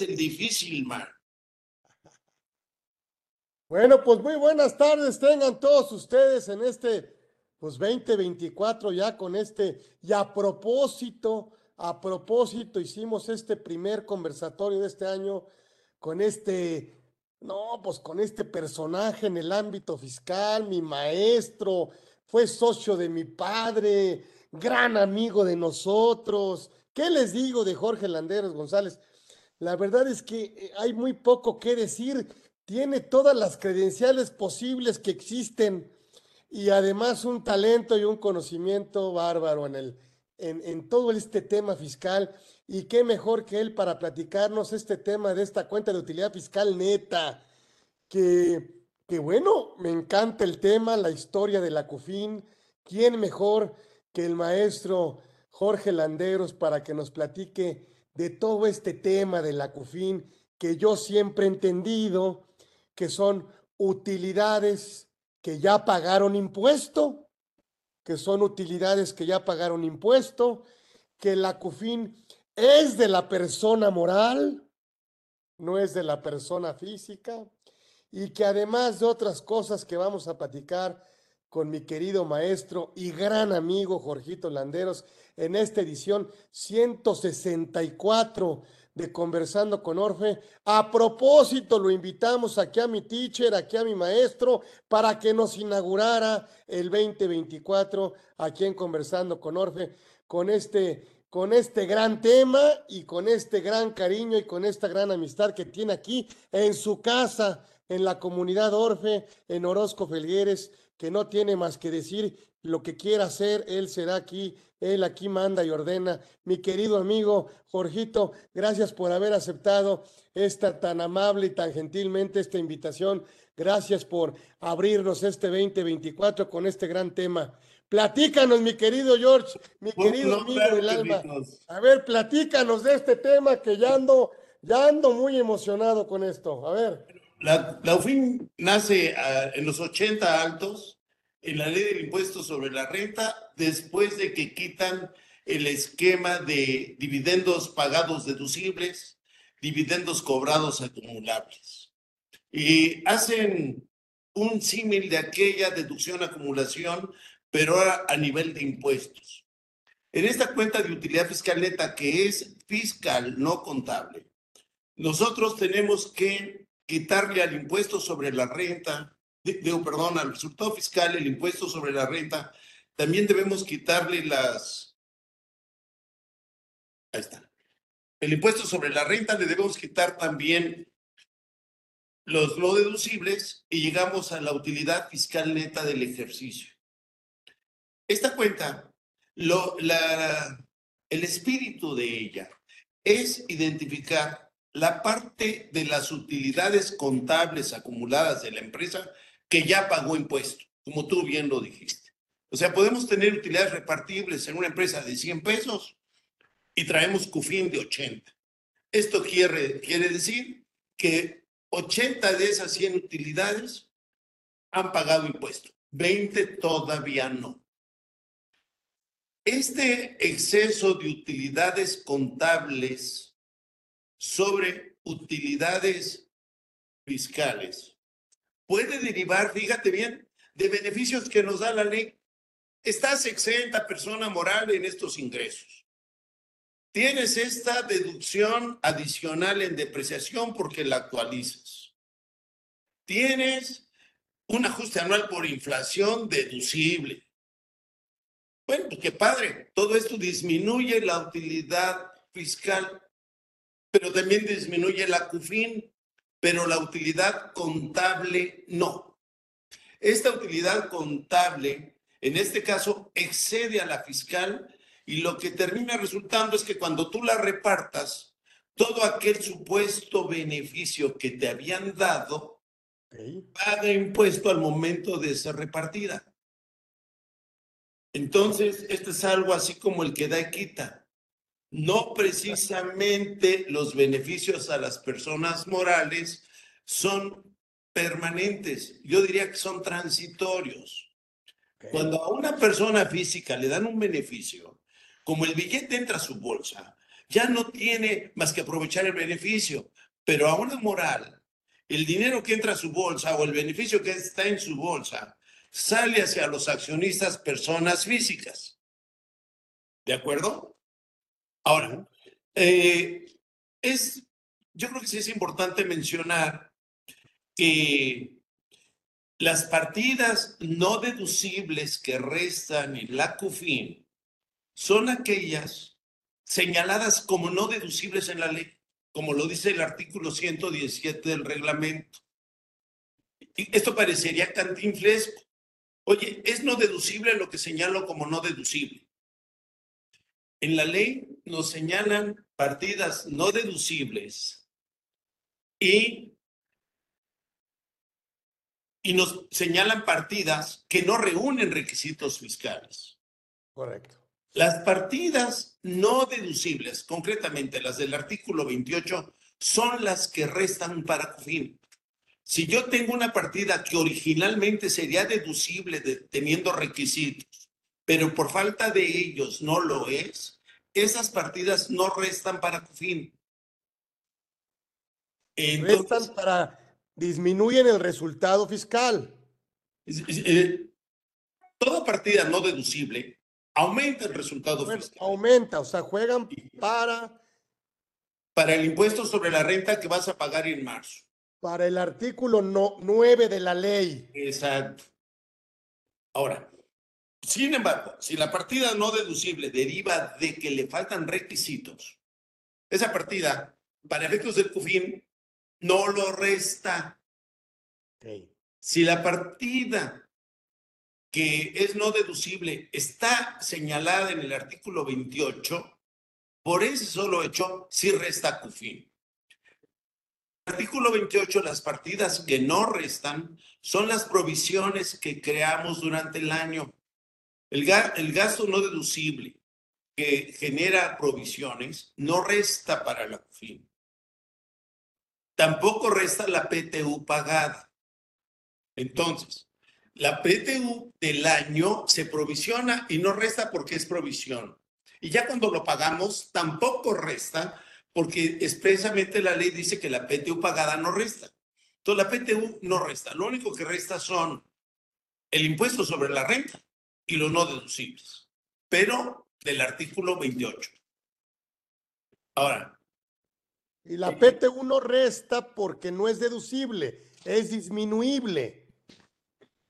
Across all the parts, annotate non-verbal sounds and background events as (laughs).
el difícil, man. Bueno, pues muy buenas tardes tengan todos ustedes en este, pues 2024 ya con este, y a propósito, a propósito hicimos este primer conversatorio de este año con este, no, pues con este personaje en el ámbito fiscal, mi maestro, fue socio de mi padre, gran amigo de nosotros. ¿Qué les digo de Jorge Landeros González? La verdad es que eh, hay muy poco que decir tiene todas las credenciales posibles que existen y además un talento y un conocimiento bárbaro en, el, en, en, todo este tema fiscal. Y qué mejor que él para platicarnos este tema de esta cuenta de utilidad fiscal neta, que, que bueno, me encanta el tema, la historia de la CUFIN. ¿Quién mejor que el maestro Jorge Landeros para que nos platique de todo este tema de la CUFIN que yo siempre he entendido que son utilidades que ya pagaron impuesto, que son utilidades que ya pagaron impuesto, que la CUFIN es de la persona moral, no es de la persona física, y que además de otras cosas que vamos a platicar con mi querido maestro y gran amigo Jorgito Landeros en esta edición 164 de Conversando con Orfe. A propósito, lo invitamos aquí a mi teacher, aquí a mi maestro, para que nos inaugurara el 2024 aquí en Conversando con Orfe, con este, con este gran tema y con este gran cariño y con esta gran amistad que tiene aquí en su casa, en la comunidad Orfe, en Orozco Felgueres, que no tiene más que decir lo que quiera hacer, él será aquí él aquí manda y ordena. Mi querido amigo Jorgito, gracias por haber aceptado esta tan amable y tan gentilmente esta invitación. Gracias por abrirnos este 2024 con este gran tema. Platícanos, mi querido George, mi querido amigo del alma. A ver, platícanos de este tema que ya ando, ya ando muy emocionado con esto. A ver. La, la nace ah, en los 80 altos en la ley del impuesto sobre la renta después de que quitan el esquema de dividendos pagados deducibles, dividendos cobrados acumulables. Y hacen un símil de aquella deducción acumulación, pero a nivel de impuestos. En esta cuenta de utilidad fiscal neta, que es fiscal, no contable, nosotros tenemos que quitarle al impuesto sobre la renta, digo, perdón, al resultado fiscal, el impuesto sobre la renta, también debemos quitarle las... Ahí está. El impuesto sobre la renta le debemos quitar también los no deducibles y llegamos a la utilidad fiscal neta del ejercicio. Esta cuenta, lo, la, el espíritu de ella es identificar la parte de las utilidades contables acumuladas de la empresa que ya pagó impuesto, como tú bien lo dijiste. O sea, podemos tener utilidades repartibles en una empresa de 100 pesos y traemos CUFIN de 80. Esto quiere, quiere decir que 80 de esas 100 utilidades han pagado impuesto, 20 todavía no. Este exceso de utilidades contables sobre utilidades fiscales puede derivar, fíjate bien, de beneficios que nos da la ley. Estás exenta persona moral en estos ingresos. Tienes esta deducción adicional en depreciación porque la actualizas. Tienes un ajuste anual por inflación deducible. Bueno, pues qué padre. Todo esto disminuye la utilidad fiscal, pero también disminuye la CUFIN pero la utilidad contable no. Esta utilidad contable, en este caso, excede a la fiscal y lo que termina resultando es que cuando tú la repartas, todo aquel supuesto beneficio que te habían dado paga impuesto al momento de ser repartida. Entonces, esto es algo así como el que da y quita no precisamente los beneficios a las personas morales son permanentes, yo diría que son transitorios. Cuando a una persona física le dan un beneficio, como el billete entra a su bolsa, ya no tiene más que aprovechar el beneficio, pero a una moral, el dinero que entra a su bolsa o el beneficio que está en su bolsa sale hacia los accionistas personas físicas. ¿De acuerdo? Ahora, eh, es, yo creo que sí es importante mencionar que las partidas no deducibles que restan en la CUFIN son aquellas señaladas como no deducibles en la ley, como lo dice el artículo 117 del reglamento. Esto parecería cantinflesco. Oye, es no deducible lo que señalo como no deducible. En la ley nos señalan partidas no deducibles y y nos señalan partidas que no reúnen requisitos fiscales. Correcto. Las partidas no deducibles, concretamente las del artículo 28, son las que restan para COFIN. Si yo tengo una partida que originalmente sería deducible teniendo requisitos, pero por falta de ellos no lo es, esas partidas no restan para COFIN. restan para disminuyen el resultado fiscal. Eh, toda partida no deducible aumenta el resultado fiscal. Aumenta, o sea, juegan para... Para el impuesto sobre la renta que vas a pagar en marzo. Para el artículo no, 9 de la ley. Exacto. Ahora, sin embargo, si la partida no deducible deriva de que le faltan requisitos, esa partida, para efectos del CUFIN, no lo resta. Si la partida que es no deducible está señalada en el artículo 28, por ese solo hecho sí resta CUFIN. Artículo 28, las partidas que no restan son las provisiones que creamos durante el año. El, el gasto no deducible que genera provisiones no resta para la CUFIN. Tampoco resta la PTU pagada. Entonces, la PTU del año se provisiona y no resta porque es provisión. Y ya cuando lo pagamos, tampoco resta porque expresamente la ley dice que la PTU pagada no resta. Entonces, la PTU no resta. Lo único que resta son el impuesto sobre la renta y los no deducibles, pero del artículo 28. Ahora, y la PTU no resta porque no es deducible, es disminuible.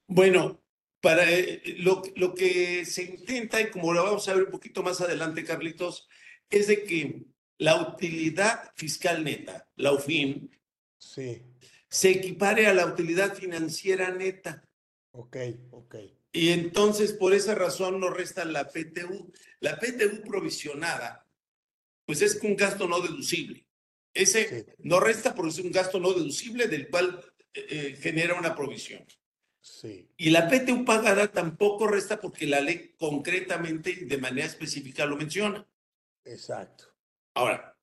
Bueno, para eh, lo, lo que se intenta, y como lo vamos a ver un poquito más adelante, Carlitos, es de que la utilidad fiscal neta, la UFIN, sí. se equipare a la utilidad financiera neta. Ok, ok. Y entonces, por esa razón, no resta la PTU. La PTU provisionada, pues es un gasto no deducible. Ese no resta porque es un gasto no deducible del cual eh, eh, genera una provisión. Sí. Y la PTU pagada tampoco resta porque la ley concretamente de manera específica lo menciona. Exacto. Ahora,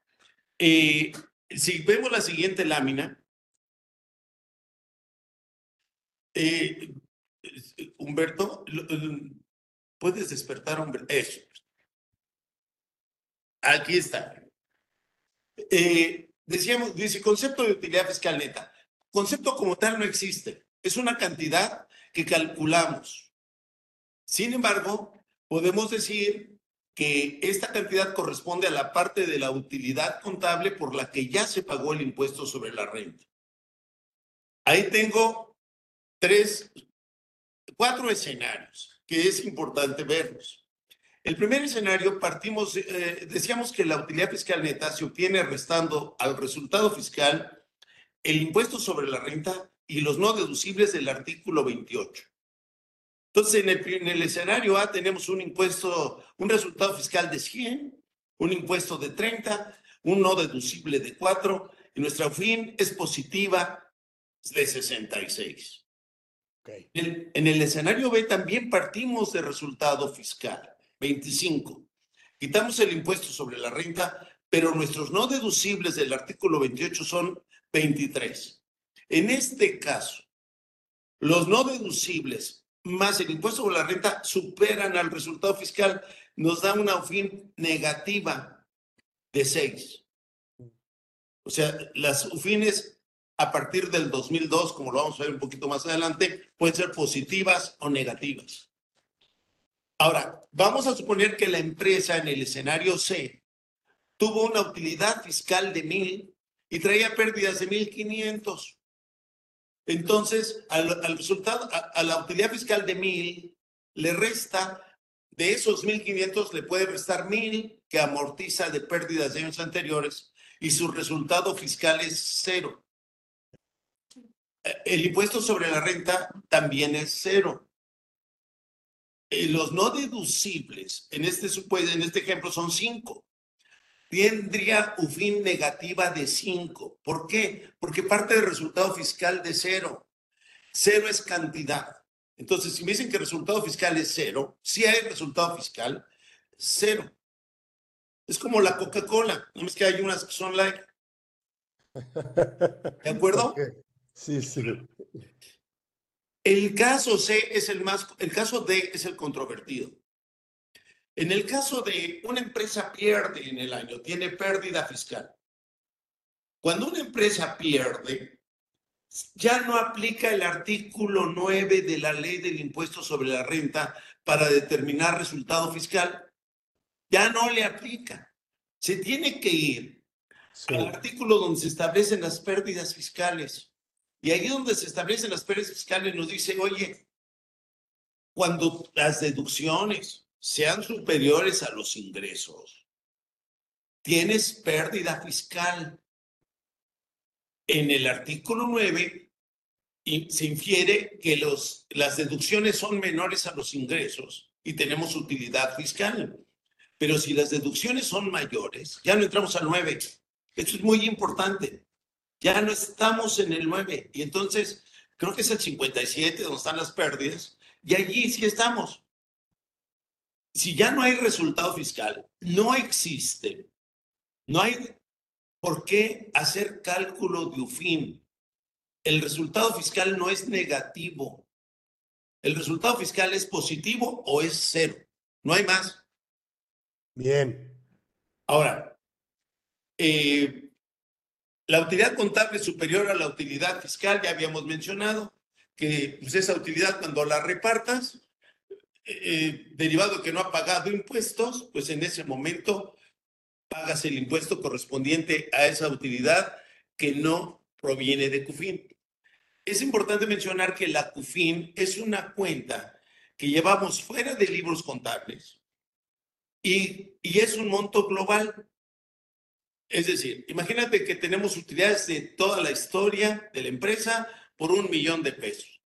eh, si vemos la siguiente lámina, Humberto, ¿puedes despertar, Humberto? Eso. Aquí está. Eh, decíamos, dice, concepto de utilidad fiscal neta. Concepto como tal no existe. Es una cantidad que calculamos. Sin embargo, podemos decir que esta cantidad corresponde a la parte de la utilidad contable por la que ya se pagó el impuesto sobre la renta. Ahí tengo tres, cuatro escenarios que es importante verlos. El primer escenario, partimos, eh, decíamos que la utilidad fiscal neta se obtiene restando al resultado fiscal el impuesto sobre la renta y los no deducibles del artículo 28. Entonces, en el, en el escenario A tenemos un impuesto, un resultado fiscal de 100, un impuesto de 30, un no deducible de 4, y nuestra fin es positiva de 66. Okay. En, el escenario B también partimos de resultado fiscal 25. Quitamos el impuesto sobre la renta, pero nuestros no deducibles del artículo 28 son 23. En este caso, los no deducibles más el impuesto sobre la renta superan al resultado fiscal, nos da una fin negativa de 6. O sea, las UFINES a partir del 2002, como lo vamos a ver un poquito más adelante, pueden ser positivas o negativas. Ahora, vamos a suponer que la empresa en el escenario C tuvo una utilidad fiscal de 1000 y traía pérdidas de 1500. Entonces, al, resultado, a, la utilidad fiscal de 1000 le resta, de esos 1500 le puede restar 1000 que amortiza de pérdidas de años anteriores y su resultado fiscal es cero. El impuesto sobre la renta también es cero. Eh, los no deducibles, en este, en este ejemplo, son cinco tendría UFIN negativa de 5. ¿Por qué? Porque parte del resultado fiscal de cero. Cero es cantidad. Entonces, si me dicen que el resultado fiscal es cero, si hay resultado fiscal, cero. Es como la Coca-Cola, no es que hay unas que son like. ¿De acuerdo? Sí, sí. El caso C es el más, el caso D es el controvertido. En el caso de una empresa pierde en el año, tiene pérdida fiscal. Cuando una empresa pierde, ya no aplica el artículo 9 de la ley del impuesto sobre la renta para determinar resultado fiscal. Ya no le aplica. Se tiene que ir al artículo donde se establecen las pérdidas fiscales. Y ahí donde se establecen las pérdidas fiscales nos dice, oye, cuando las deducciones, sean superiores a los ingresos, tienes pérdida fiscal. En el artículo 9 se infiere que los, las deducciones son menores a los ingresos y tenemos utilidad fiscal. Pero si las deducciones son mayores, ya no entramos al 9. Esto es muy importante. Ya no estamos en el 9. Y entonces, creo que es el 57 donde están las pérdidas. Y allí sí estamos si ya no hay resultado fiscal, no existe, no hay por qué hacer cálculo de UFIN. El resultado fiscal no es negativo. El resultado fiscal es positivo o es cero. No hay más. Bien. Ahora, eh, la utilidad contable superior a la utilidad fiscal, ya habíamos mencionado que pues, esa utilidad cuando la repartas, eh, derivado que no ha pagado impuestos, pues en ese momento pagas el impuesto correspondiente a esa utilidad que no proviene de CUFIN. Es importante mencionar que la CUFIN es una cuenta que llevamos fuera de libros contables y, y es un monto global. Es decir, imagínate que tenemos utilidades de toda la historia de la empresa por un millón de pesos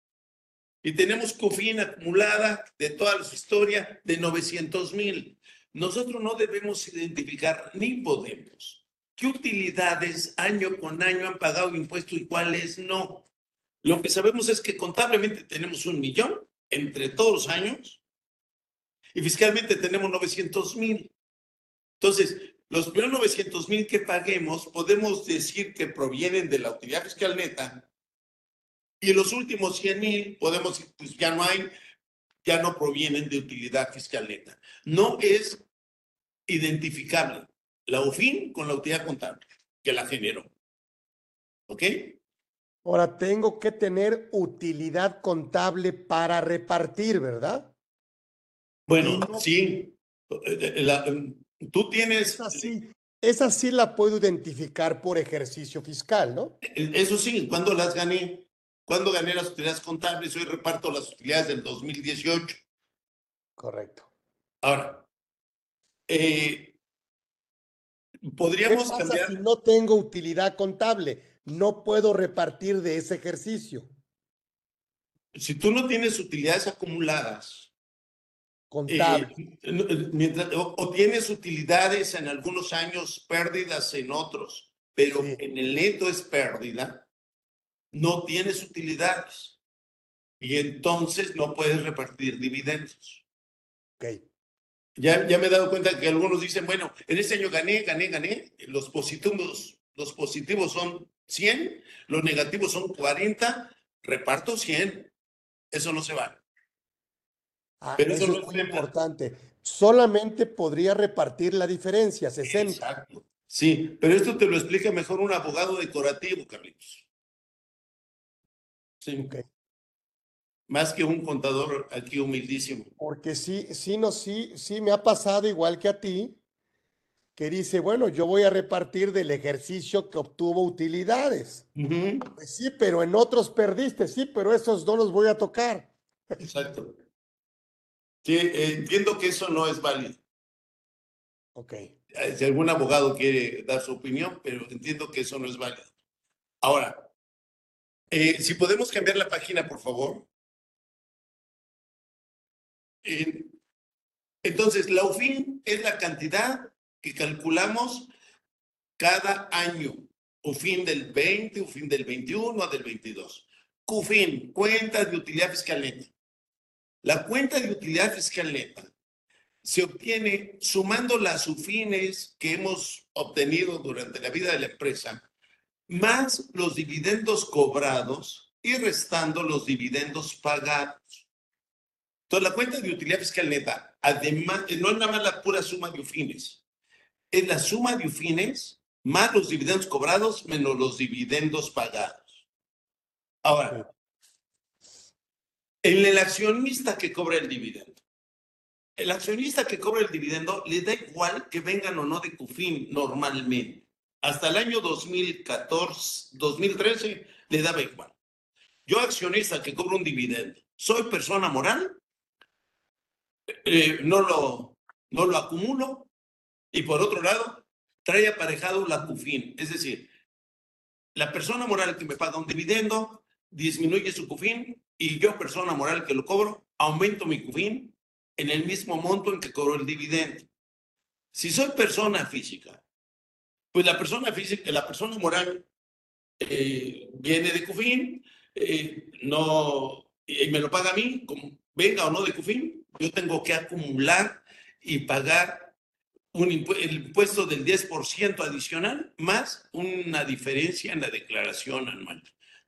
y tenemos COFIN acumulada de toda su historia de 900 mil. Nosotros no debemos identificar ni podemos qué utilidades año con año han pagado impuestos y cuáles no. Lo que sabemos es que contablemente tenemos un millón entre todos los años y fiscalmente tenemos 900 mil. Entonces, los primeros 900 mil que paguemos podemos decir que provienen de la utilidad fiscal neta y los últimos 100 mil, podemos, pues ya no hay, ya no provienen de utilidad fiscal neta. No es identificable la UFIN con la utilidad contable que la generó. ¿Ok? Ahora tengo que tener utilidad contable para repartir, ¿verdad? Bueno, sí. Tú tienes. Esa sí, esa sí la puedo identificar por ejercicio fiscal, ¿no? Eso sí, cuando las gané? ¿Cuándo gané las utilidades contables? Hoy reparto las utilidades del 2018. Correcto. Ahora, eh, podríamos ¿Qué pasa Si no tengo utilidad contable, no puedo repartir de ese ejercicio. Si tú no tienes utilidades acumuladas, contable. Eh, o, tienes utilidades en algunos años, pérdidas en otros, pero en el neto es pérdida, no tienes utilidades y entonces no puedes repartir dividendos. Ok. Ya, ya me he dado cuenta que algunos dicen, bueno, en este año gané, gané, gané. Los positivos, los positivos son 100, los negativos son 40, reparto 100. Eso no se vale. Ah, Pero eso, es muy importante. Solamente podría repartir la diferencia, 60. Exacto. Sí, pero esto te lo explica mejor un abogado decorativo, Carlitos. Sí. Más que un contador aquí humildísimo. Porque sí, sí, no, sí, sí me ha pasado igual que a ti, que dice, bueno, yo voy a repartir del ejercicio que obtuvo utilidades. Pues sí, pero en otros perdiste, sí, pero esos no los voy a tocar. Exacto. Sí, eh, entiendo que eso no es válido. Ok. Eh, Si algún abogado quiere dar su opinión, pero entiendo que eso no es válido. Ahora, eh, si podemos cambiar la página, por favor. Eh, entonces, la UFIN es la cantidad que calculamos cada año. UFIN del 20, UFIN del 21, del 22. CUFIN, cuentas de utilidad fiscal neta. La cuenta de utilidad fiscal neta se obtiene sumando las UFINes que hemos obtenido durante la vida de la empresa, más los dividendos cobrados y restando los dividendos pagados. Entonces, la cuenta de utilidad fiscal neta, además, no es nada más la pura suma de UFINes, es la suma de UFINes más los dividendos cobrados menos los dividendos pagados. Ahora, en el accionista que cobra el dividendo, el accionista que cobra el dividendo le da igual que vengan o no de CUFIN normalmente. Hasta el año 2014, 2013 le daba igual. Yo accionista que cobro un dividendo, soy persona moral, eh, no, lo, no lo acumulo y por otro lado trae aparejado la CUFIN. Es decir, la persona moral que me paga un dividendo disminuye su CUFIN y yo, persona moral que lo cobro, aumento mi CUFIN en el mismo monto en que cobro el dividendo. Si soy persona física, pues la persona física, la persona moral eh, viene de CUFIN, eh, no, y me lo paga a mí, venga o no de CUFIN, yo tengo que acumular y pagar un el impuesto del 10% adicional más una diferencia en la declaración anual.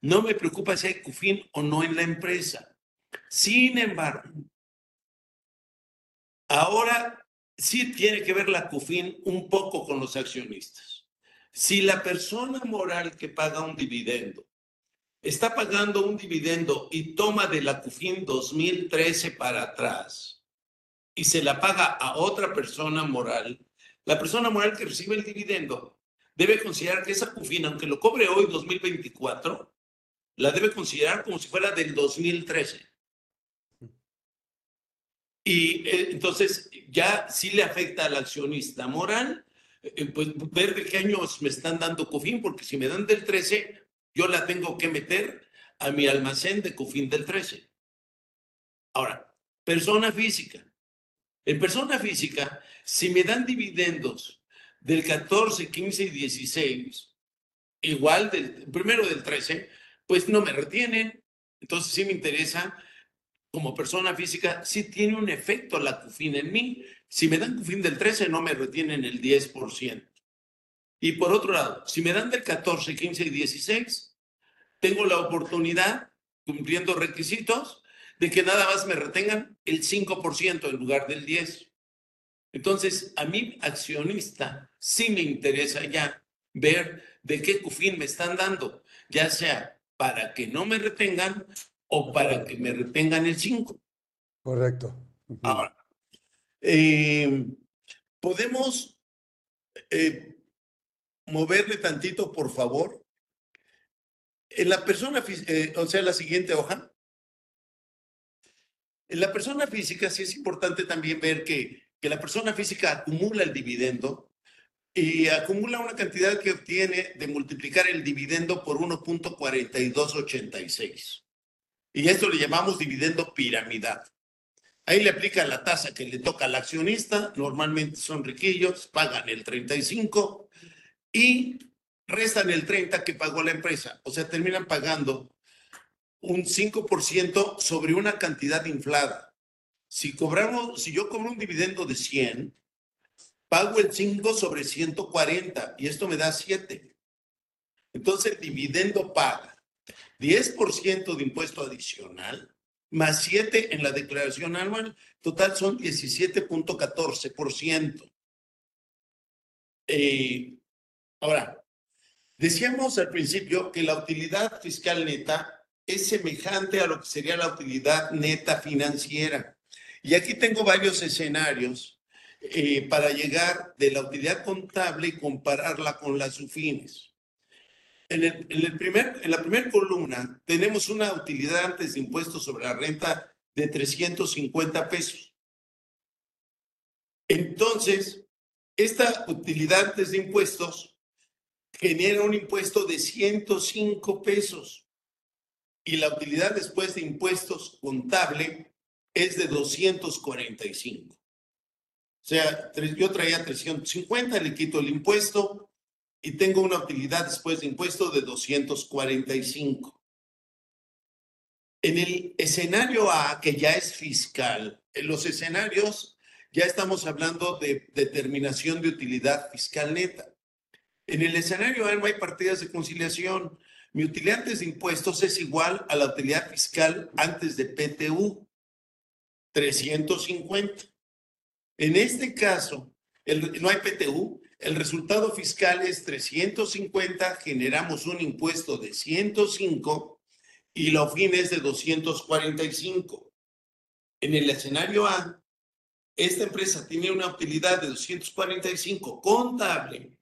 No me preocupa si hay CUFIN o no en la empresa. Sin embargo, ahora sí tiene que ver la CUFIN un poco con los accionistas. Si la persona moral que paga un dividendo está pagando un dividendo y toma de la CUFIN 2013 para atrás y se la paga a otra persona moral, la persona moral que recibe el dividendo debe considerar que esa CUFIN, aunque lo cobre hoy 2024, la debe considerar como si fuera del 2013. Y eh, entonces ya sí le afecta al accionista moral, eh, pues ver de qué años me están dando COFIN, porque si me dan del 13, yo la tengo que meter a mi almacén de COFIN del 13. Ahora, persona física. En persona física, si me dan dividendos del 14, 15 y 16, igual del primero del 13, pues no me retienen. Entonces sí me interesa como persona física, sí tiene un efecto la CUFIN en mí. Si me dan CUFIN del 13, no me retienen el 10%. Y por otro lado, si me dan del 14, 15 y 16, tengo la oportunidad, cumpliendo requisitos, de que nada más me retengan el 5% en lugar del 10%. Entonces, a mí, accionista, sí me interesa ya ver de qué CUFIN me están dando, ya sea para que no me retengan o para que me retengan el 5. Correcto. Ahora, eh, podemos eh, moverle tantito, por favor. En la persona, eh, o sea, la siguiente hoja. En la persona física sí es importante también ver que, que la persona física acumula el dividendo y acumula una cantidad que obtiene de multiplicar el dividendo por 1.4286. Y esto le llamamos dividendo piramidal. Ahí le aplica la tasa que le toca al accionista, normalmente son riquillos, pagan el 35 y restan el 30 que pagó la empresa. O sea, terminan pagando un 5% sobre una cantidad inflada. Si cobramos, si yo cobro un dividendo de 100, pago el 5 sobre 140 y esto me da 7. Entonces el dividendo paga 10% de impuesto adicional más 7 en la declaración anual, total son 17.14%. Eh, Ahora, decíamos al principio que la utilidad fiscal neta es semejante a lo que sería la utilidad neta financiera. Y aquí tengo varios escenarios eh, para llegar de la utilidad contable y compararla con las UFINES. En, en, el primer, en la primera columna tenemos una utilidad antes de impuestos sobre la renta de 350 pesos. Entonces, esta utilidad antes de impuestos genera un impuesto de 105 pesos y la utilidad después de impuestos contable es de 245. O sea, yo traía 350, le quito el impuesto y tengo una utilidad después de impuesto de 245. En el escenario A, que ya es fiscal, en los escenarios ya estamos hablando de determinación de utilidad fiscal neta. En el escenario A no hay partidas de conciliación. Mi utilidad antes de impuestos es igual a la utilidad fiscal antes de PTU, 350. En este caso, no hay PTU, el resultado fiscal es 350, generamos un impuesto de 105 y la OFIN es de 245. En el escenario A, esta empresa tiene una utilidad de 245 contable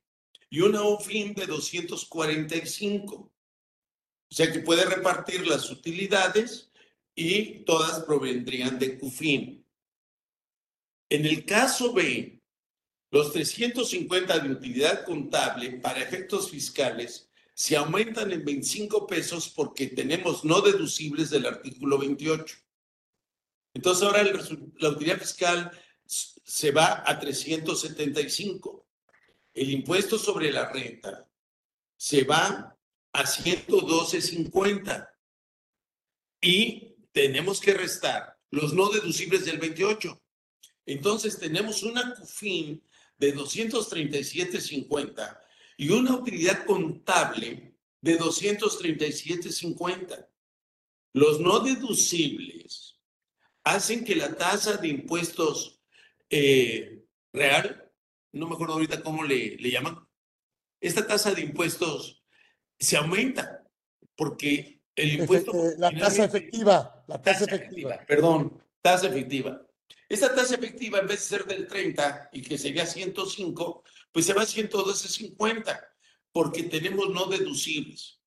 y una OFIN de 245. O sea que puede repartir las utilidades y todas provendrían de CUFIN. En el caso B, los 350 de utilidad contable para efectos fiscales se aumentan en 25 pesos porque tenemos no deducibles del artículo 28. Entonces ahora la utilidad fiscal se va a 375. El impuesto sobre la renta se va a 112.50. Y tenemos que restar los no deducibles del 28. Entonces tenemos una CUFIN de 237.50 y una utilidad contable de 237.50. Los no deducibles hacen que la tasa de impuestos eh, real, no me acuerdo ahorita cómo le, le llaman, esta tasa de impuestos se aumenta porque el impuesto... la tasa efectiva, la tasa, efectiva. Perdón, tasa efectiva. Esta tasa efectiva, en vez de ser del 30 y que sería 105, pues se va a 112.50, porque tenemos no deducibles.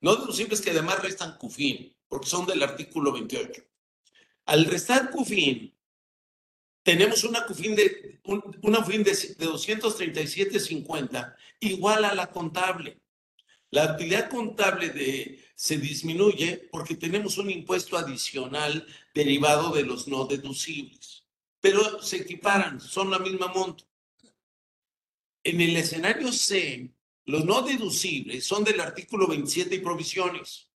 No deducibles que además restan CUFIN, porque son del artículo 28. Al restar CUFIN, tenemos una CUFIN de, una CUFIN de, de 237.50 igual a la contable. La utilidad contable se disminuye porque tenemos un impuesto adicional derivado de los no deducibles, pero se equiparan, son la misma monto. En el escenario C, los no deducibles son del artículo 27 y provisiones.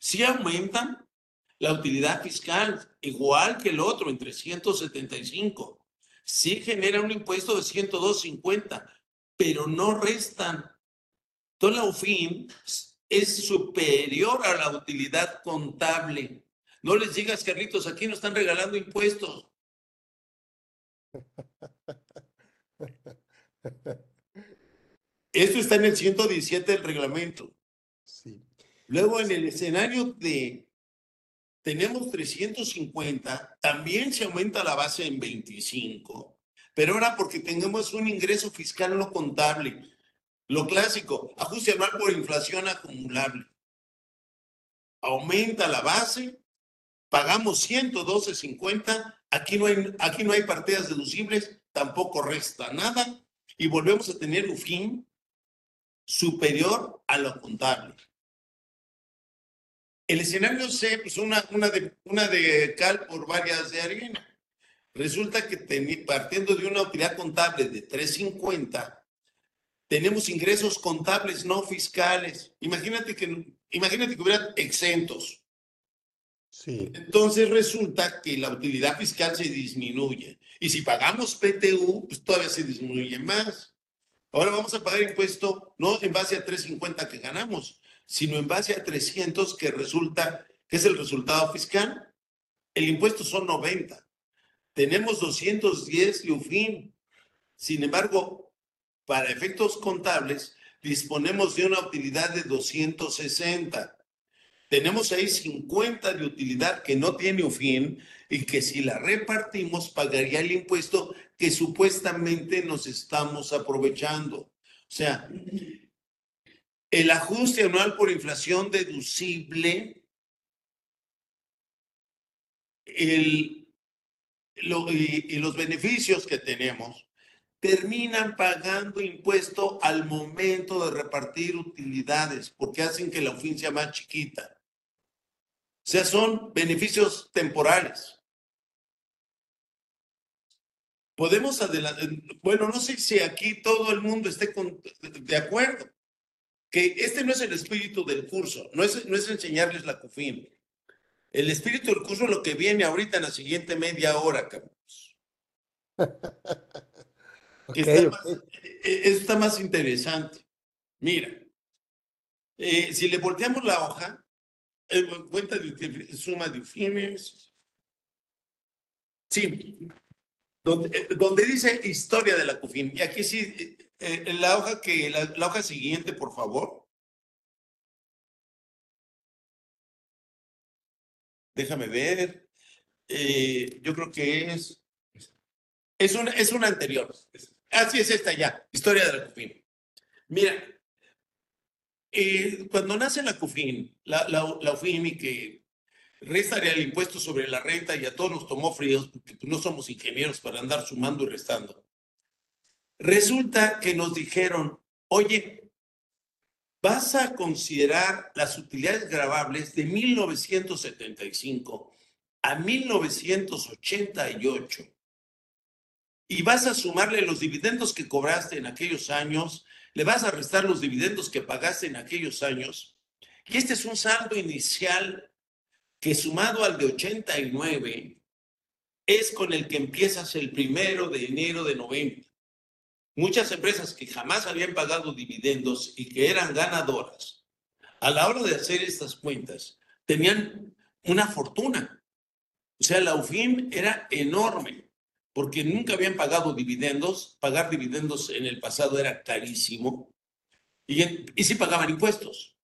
Si aumentan la utilidad fiscal, igual que el otro, en 375. Sí genera un impuesto de 102.50, pero no restan entonces la UFIN es superior a la utilidad contable. No les digas, Carlitos, aquí no están regalando impuestos. Esto está en el 117 del reglamento. Sí. Luego en el escenario de tenemos 350, también se aumenta la base en 25, pero ahora porque tengamos un ingreso fiscal no contable lo clásico, ajuste anual por inflación acumulable. Aumenta la base, pagamos 112.50, aquí no hay, aquí no hay partidas deducibles, tampoco resta nada y volvemos a tener un fin superior a lo contable. El escenario C, pues una, una, de, una de cal por varias de arena. Resulta que partiendo de una utilidad contable de 350, tenemos ingresos contables no fiscales. Imagínate que, imagínate que hubieran exentos. Entonces resulta que la utilidad fiscal se disminuye. Y si pagamos PTU, pues todavía se disminuye más. Ahora vamos a pagar impuesto no en base a 350 que ganamos, sino en base a 300 que resulta, que es el resultado fiscal. El impuesto son 90. Tenemos 210 y UFIN. Sin embargo, para efectos contables, disponemos de una utilidad de 260. Tenemos ahí 50 de utilidad que no tiene fin y que si la repartimos pagaría el impuesto que supuestamente nos estamos aprovechando. O sea, el ajuste anual por inflación deducible, el, y, y los beneficios que tenemos terminan pagando impuesto al momento de repartir utilidades porque hacen que la UFIN sea más chiquita. O sea, son beneficios temporales. Podemos adelantar, bueno, no sé si aquí todo el mundo esté de acuerdo, que este no es el espíritu del curso, no es, no es enseñarles la CUFIN. El espíritu del curso es lo que viene ahorita en la siguiente media hora, (laughs) Está, Más, e, e, está más interesante. Mira, eh, si le volteamos la hoja, cuenta de suma de fines. Sí, donde, eh, donde, dice historia de la CUFIN. Y aquí sí, eh, eh, la hoja que, la, la, hoja siguiente, por favor. Déjame ver. Eh, yo creo que es. Es una, es una anterior. Así es esta ya, historia de la CUFIN. Mira, eh, cuando nace la CUFIN, la, la, la que restaría el impuesto sobre la renta y a todos nos tomó fríos porque no somos ingenieros para andar sumando y restando. Resulta que nos dijeron, oye, vas a considerar las utilidades grabables de 1975 a 1988 y vas a sumarle los dividendos que cobraste en aquellos años le vas a restar los dividendos que pagaste en aquellos años. Y este es un saldo inicial que sumado al de 89 es con el que empiezas el primero de enero de 90. Muchas empresas que jamás habían pagado dividendos y que eran ganadoras, a la hora de hacer estas cuentas, tenían una fortuna. O sea, la UFIM era enorme porque nunca habían pagado dividendos. Pagar dividendos en el pasado era carísimo y, y sí pagaban impuestos.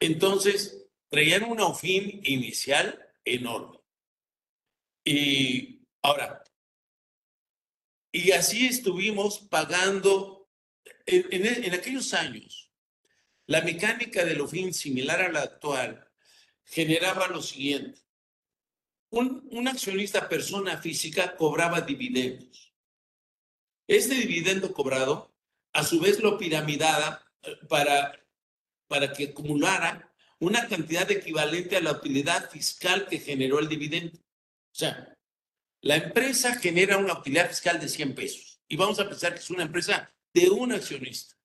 Entonces, traían una OFIN inicial enorme. Y ahora, y así estuvimos pagando en, en, en aquellos años. La mecánica del OFIN, similar a la actual, generaba lo siguiente un, accionista persona física cobraba dividendos. Este dividendo cobrado, a su vez, lo piramidaba eh, para, para que acumulara una cantidad equivalente a la utilidad fiscal que generó el dividendo. O sea, la empresa genera una utilidad fiscal de 100 pesos y vamos a pensar que es una empresa de un accionista.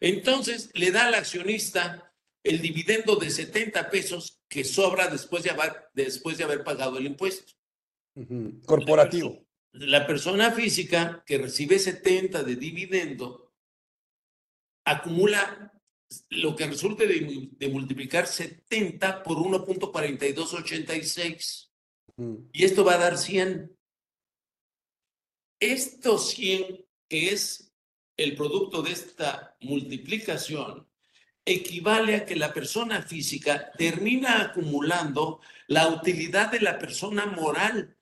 Entonces, le da al accionista el dividendo de 70 pesos que sobra después de haber, después de haber pagado el impuesto. Corporativo. La persona, física que recibe 70 de dividendo acumula lo que resulte de, de multiplicar 70 por 1.4286. Y esto va a dar 100. Estos 100, que es el producto de esta multiplicación, equivale a que la persona física termina acumulando la utilidad de la persona moral.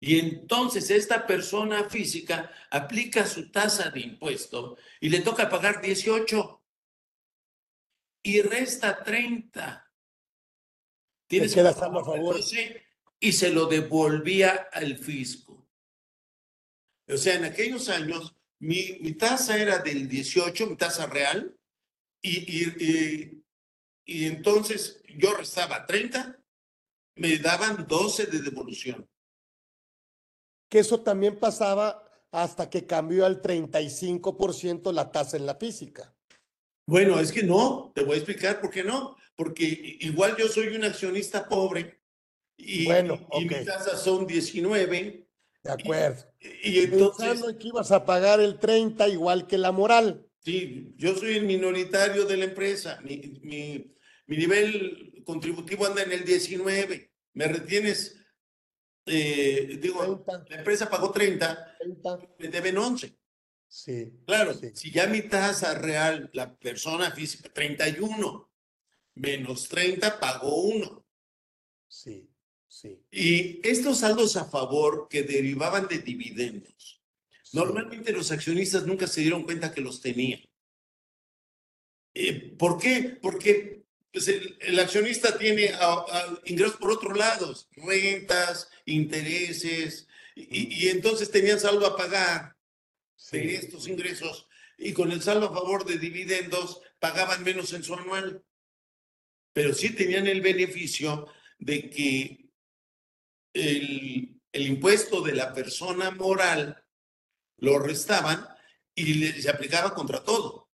Y entonces esta persona física aplica su tasa de impuesto y le toca pagar 18 y resta 30. Tienes que a favor. Y se lo devolvía al fisco. O sea, en aquellos años mi, mi tasa era del 18, mi tasa real, y, y, y, entonces yo restaba 30, me daban 12 de devolución. Que eso también pasaba hasta que cambió al 35% la tasa en la física. Bueno, es que no, te voy a explicar por qué no, porque igual yo soy un accionista pobre y, bueno, y mis tasas son 19 de acuerdo. Y, entonces. Pensando que ibas a pagar el 30 igual que la moral. Sí, yo soy el minoritario de la empresa. Mi, mi, mi nivel contributivo anda en el 19. Me retienes eh, digo, 30, la empresa pagó 30, 30. me deben 11. Sí. Claro, Sí. si ya mi tasa real, la persona física, 31, menos 30, pagó 1. Sí, sí. Y estos saldos a favor que derivaban de dividendos, sí. normalmente los accionistas nunca se dieron cuenta que los tenían. Eh, ¿Por qué? Porque pues, el, el accionista tiene ah, ah, ingresos por otros lados, rentas, intereses, y, y entonces tenían saldo a pagar Sí. de estos ingresos y con el saldo a favor de dividendos pagaban menos en su anual. Pero sí tenían el beneficio de que el, el impuesto de la persona moral lo restaban y le- se aplicaba contra todo.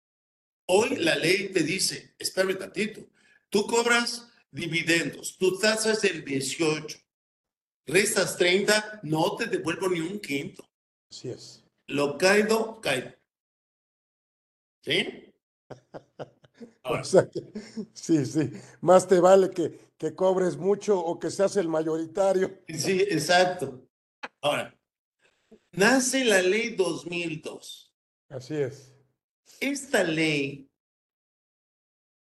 Hoy la ley te dice, espérame tantito, tú cobras dividendos, tu tasa es del 18, restas 30, no te devuelvo ni un quinto. Así es. Lo caído, caído. ¿Sí? (laughs) Ahora, (laughs) O sea que- sí, sí. Más te vale que, que cobres mucho o que seas el mayoritario. sí, exacto. Ahora, nace la ley 2002. Así es. Esta ley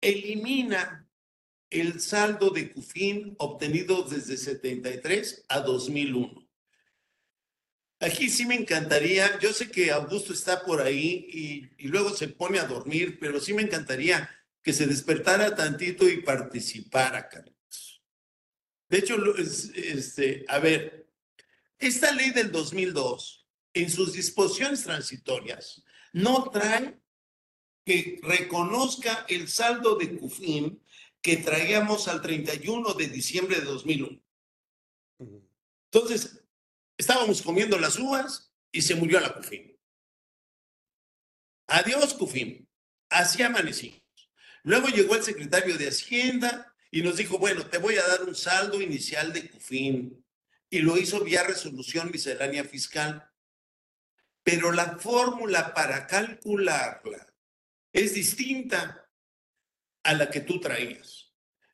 elimina el saldo de CUFIN obtenido desde 73 a 2001. Aquí sí me encantaría, yo sé que Augusto está por ahí y, y luego se pone a dormir, pero sí me encantaría que se despertara tantito y participara, Carlos. De hecho, este, a ver, esta ley del 2002, en sus disposiciones transitorias, no trae que reconozca el saldo de CUFIN que traíamos al 31 de diciembre de 2001. Ujú. Entonces, estábamos comiendo las uvas y se murió la CUFIN. Adiós, CUFIN. Así amanecimos. Luego llegó el secretario de Hacienda y nos dijo, bueno, te voy a dar un saldo inicial de CUFIN. Y lo hizo vía resolución miscelánea fiscal. Pero la fórmula para calcularla es distinta a la que tú traías.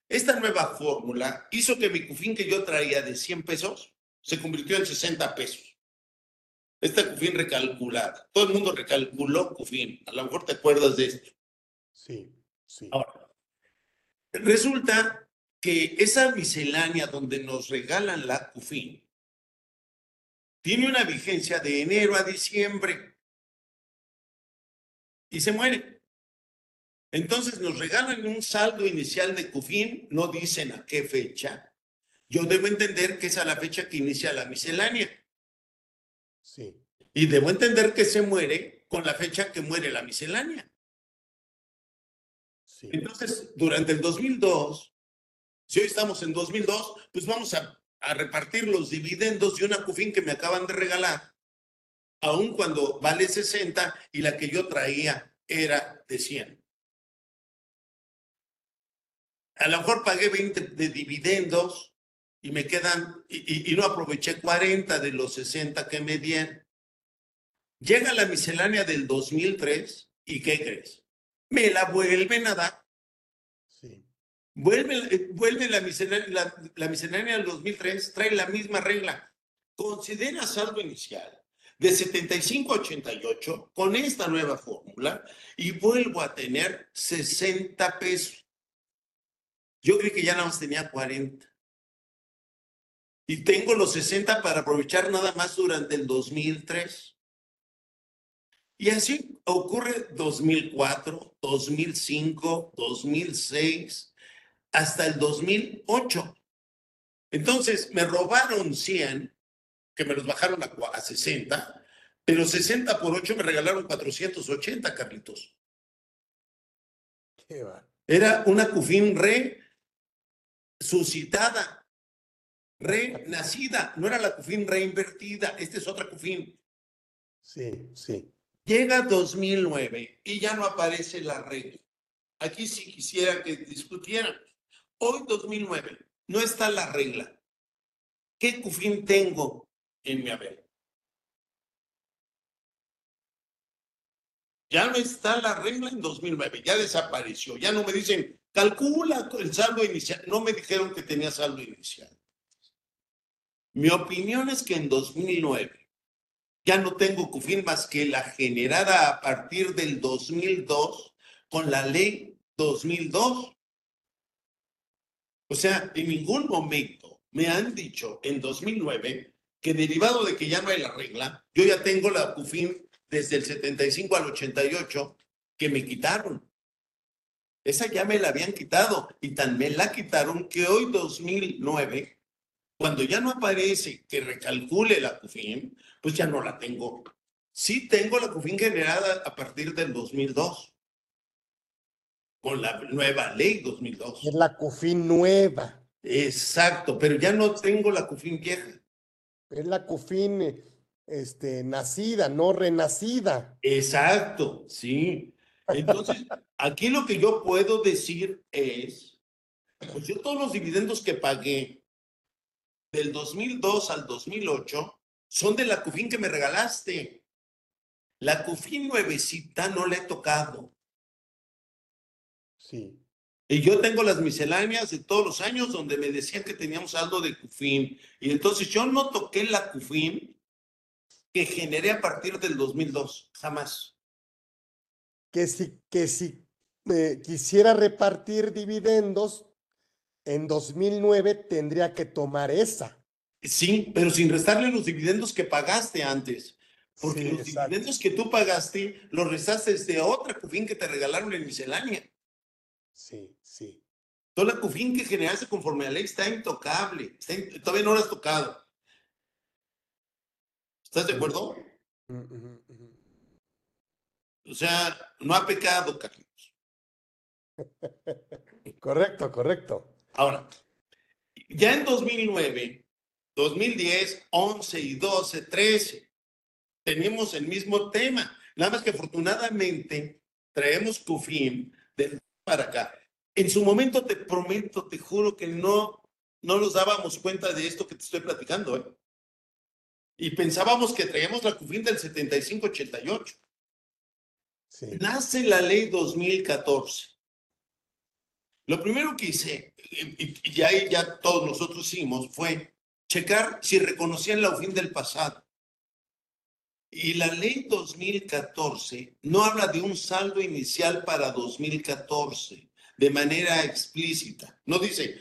Esta nueva fórmula hizo que mi CUFIN que yo traía de 100 pesos se convirtió en 60 pesos. Esta CUFIN recalculada. Todo el mundo recalculó CUFIN. A lo mejor te acuerdas de esto. Sí, sí. Ahora, resulta que esa miscelánea donde nos regalan la CUFIN tiene una vigencia de enero a diciembre y se muere. Entonces nos regalan un saldo inicial de CUFIN, no dicen a qué fecha. Yo debo entender que es a la fecha que inicia la miscelánea Sí, y debo entender que se muere con la fecha que muere la miscelánea. sí. Entonces, durante el 2002, si hoy estamos en 2002, pues vamos a, a repartir los dividendos de una CUFIN que me acaban de regalar, aun cuando vale 60 y la que yo traía era de 100. A lo mejor pagué 20 de dividendos y me quedan, y, y- y no aproveché 40 de los 60 que me dieron. Llega la miscelánea del 2003 y ¿qué crees? Me la vuelven a dar. Sí, Vuelve, eh, vuelve la, miscelánea, la, la miscelánea del 2003, trae la misma regla. Considera saldo inicial de 75 a 88 con esta nueva fórmula y vuelvo a tener 60 pesos. Yo creí que ya nada más tenía 40. Y tengo los 60 para aprovechar nada más durante el 2003. Y así ocurre 2004, 2005, 2006, hasta el 2008. Entonces me robaron 100, que me los bajaron a, cua- a 60, pero 60 por 8 me regalaron 480, Carlitos. qué va. Era una cufín resucitada, renacida. No era la cufín reinvertida, esta es otra cufín. Sí, sí. Llega 2009 y ya no aparece la regla. Aquí sí quisiera que discutieran. Hoy 2009 no está la regla. ¿Qué cufín tengo en mi haber? Ya no está la regla en 2009, ya desapareció. Ya no me dicen, calcula el saldo inicial. No me dijeron que tenía saldo inicial. Mi opinión es que en 2009 ya no tengo CUFIN más que la generada a partir del 2002 con la ley 2002. O sea, en ningún momento me han dicho en 2009 que derivado de que ya no hay la regla, yo ya tengo la CUFIN desde el 75 al 88 que me quitaron. Esa ya me la habían quitado y tan me la quitaron que hoy 2009, cuando ya no aparece que recalcule la CUFIN, pues ya no la tengo. Sí tengo la CUFIN generada a partir del 2002 con la nueva ley 2002. Es la CUFIN nueva. Exacto, pero ya no tengo la CUFIN vieja. Es la CUFIN este, nacida, no renacida. Exacto, sí. Entonces, (laughs) aquí lo que yo puedo decir es, pues yo todos los dividendos que pagué del 2002 al 2008 son de la CUFIN que me regalaste. La CUFIN nuevecita no la he tocado. Sí. Y yo tengo las misceláneas de todos los años donde me decían que teníamos algo de CUFIN. Y entonces yo no toqué la CUFIN que generé a partir del 2002. Jamás. Que si, que si eh, quisiera repartir dividendos en 2009 tendría que tomar esa. Sí, pero sin restarle los dividendos que pagaste antes. Porque Sí, los exacto. dividendos que tú pagaste los restaste de otra CUFIN que te regalaron en miscelánea. Sí, sí. Toda la CUFIN que generaste conforme a ley está intocable. está in- todavía no la has tocado. ¿Estás de acuerdo? O sea, no ha pecado, Carlos. (laughs) Correcto, correcto. Ahora, ya en 2009, 2010, 11 y 12, 13, tenemos el mismo tema. Nada más que afortunadamente traemos CUFIN de para acá. En su momento te prometo, te juro que no, no nos dábamos cuenta de esto que te estoy platicando. ¿eh? Y pensábamos que traíamos la CUFIN del 75-88. Sí. Nace la ley 2014. Lo primero que hice, y, y- y ahí ya todos nosotros hicimos, fue checar si reconocían la UFIN del pasado. Y la ley 2014 no habla de un saldo inicial para 2014 de manera explícita. No dice,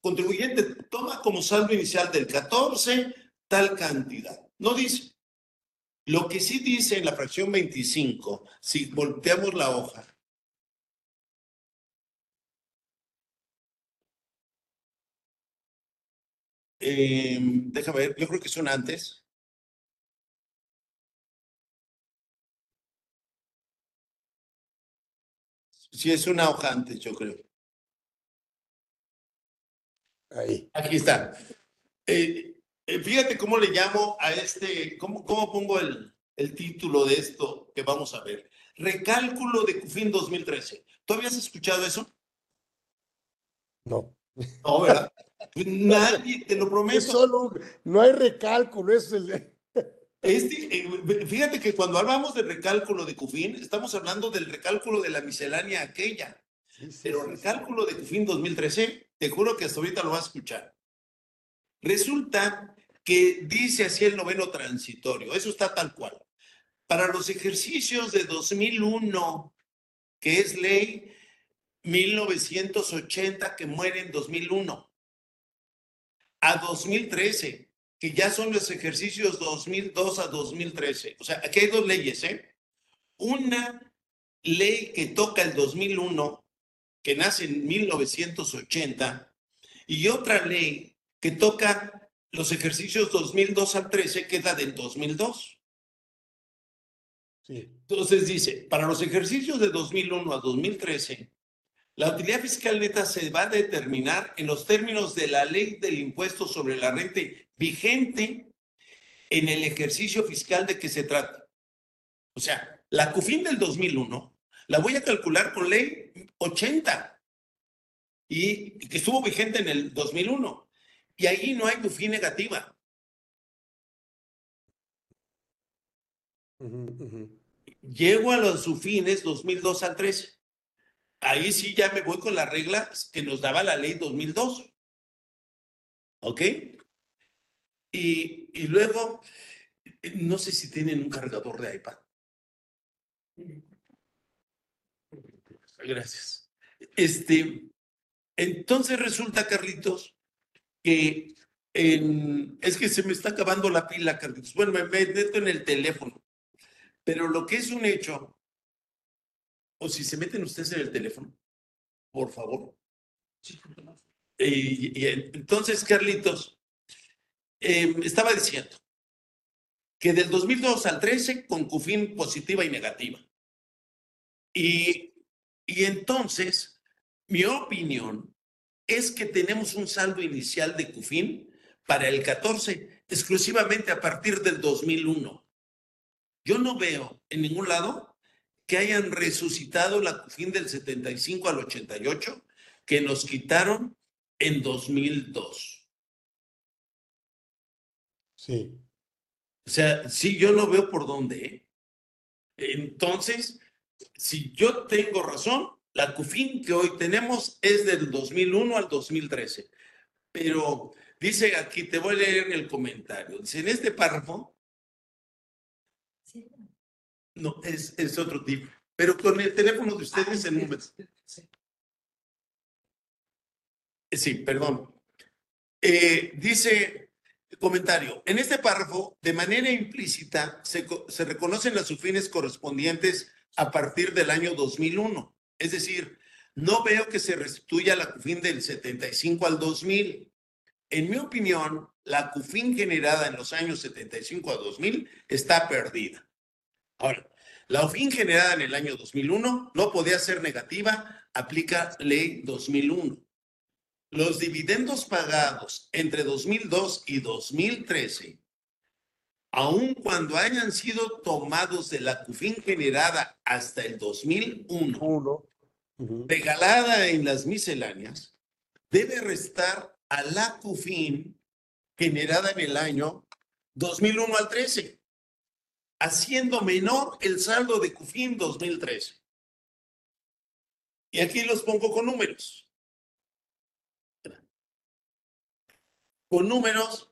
contribuyente toma como saldo inicial del 14 tal cantidad. No dice. Lo que sí dice en la fracción 25, si volteamos la hoja, eh, déjame ver, yo creo que son antes. Sí, es una hoja antes, yo creo. Ahí. Aquí está. Eh, eh, fíjate cómo le llamo a este, cómo, cómo pongo el, el título de esto que vamos a ver. Recálculo de CUFIN 2013. ¿Tú habías escuchado eso? No. No, ¿verdad? (laughs) Nadie, te lo Es prometo. solo un- no hay recálculo, es el, Este, eh, fíjate que cuando hablamos de recálculo de CUFIN, estamos hablando del recálculo de la miscelánea aquella. Sí, sí, Pero el sí. cálculo de CUFIN 2013, te juro que hasta ahorita lo vas a escuchar. Resulta que dice así el noveno transitorio, eso está tal cual. Para los ejercicios de 2001, que es ley 1980 que muere en 2001, a 2013, que ya son los ejercicios 2002 a 2013. O sea, aquí hay dos leyes, ¿eh? Una ley que toca el 2001, que nace en 1980, y otra ley que toca los ejercicios 2002 al 13, que la del 2002. Sí. Entonces dice, para los ejercicios de 2001 a 2013, la utilidad fiscal neta se va a determinar en los términos de la ley del impuesto sobre la renta vigente en el ejercicio fiscal de que se trata. O sea, la CUFIN del 2001 la voy a calcular con ley 80 y que estuvo vigente en el 2001. Y ahí no hay CUFIN negativa. Llego a los SUFINES 2002 al 13. Ahí sí ya me voy con las reglas que nos daba la ley 2002. ¿Ok? Y, y luego, no sé si tienen un cargador de iPad. Gracias. Este, entonces resulta, Carlitos, que es que se me está acabando la pila, Carlitos. Bueno, me meto en el teléfono. Pero lo que es un hecho, o si se meten ustedes en el teléfono, por favor. Y, entonces, Carlitos, em, estaba diciendo que del 2002 al 13 con CUFIN positiva y negativa. Y, y entonces, mi opinión es que tenemos un saldo inicial de CUFIN para el 14 exclusivamente a partir del 2001. Yo no veo en ningún lado que hayan resucitado la CUFIN del 75 al 88 que nos quitaron en 2002. Sí. O sea, sí, yo no veo por dónde. ¿eh? Entonces, si yo tengo razón, la CUFIN que hoy tenemos es del 2001 al 2013. Pero dice aquí, te voy a leer el comentario. Dice, en este párrafo, no, es, es otro tipo, pero con el teléfono de ustedes en un... Sí, perdón. Eh, dice comentario, en este párrafo, de manera implícita, se, se reconocen las sufines correspondientes a partir del año 2001. Es decir, no veo que se restituya la CUFIN del 75 al 2000. En mi opinión, la CUFIN generada en los años 75 a 2000 está perdida. Ahora, la CUFIN generada en el año 2001 no podía ser negativa, aplica ley 2001. Los dividendos pagados entre 2002 y 2013 aun cuando hayan sido tomados de la CUFIN generada hasta el 2001, regalada en las misceláneas, debe restar a la CUFIN generada en el año 2001 al 13, haciendo menor el saldo de CUFIN 2013. Y aquí los pongo con números. Con números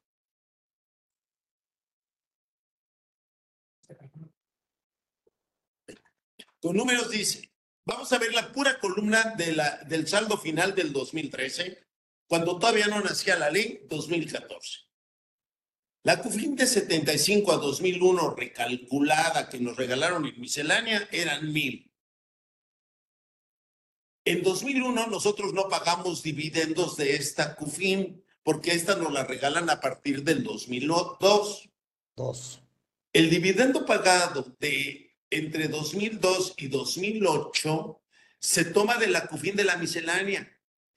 Con números dice, vamos a ver la pura columna de la, del saldo final del 2013, cuando todavía no nacía la ley 2014. La CUFIN de 75 a 2001 recalculada que nos regalaron en miscelánea eran mil. En 2001 nosotros no pagamos dividendos de esta CUFIN porque esta nos la regalan a partir del 2002. Dos. El dividendo pagado de entre 2002 y 2008 se toma de la CUFIN de la miscelánea.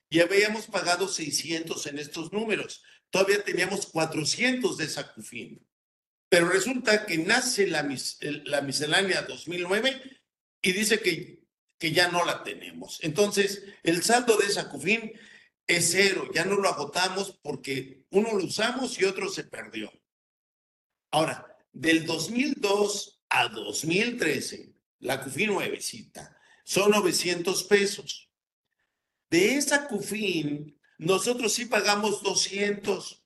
Y habíamos pagado 600 en estos números. Todavía teníamos 400 de esa CUFIN. Pero resulta que nace la, miscelánea 2009 y dice que, que ya no la tenemos. Entonces, el saldo de esa CUFIN es cero. Ya no lo agotamos porque uno lo usamos y otro se perdió. Ahora, del 2002 a 2013, la CUFIN nuevecita, son 900 pesos. De esa CUFIN, nosotros sí pagamos 200.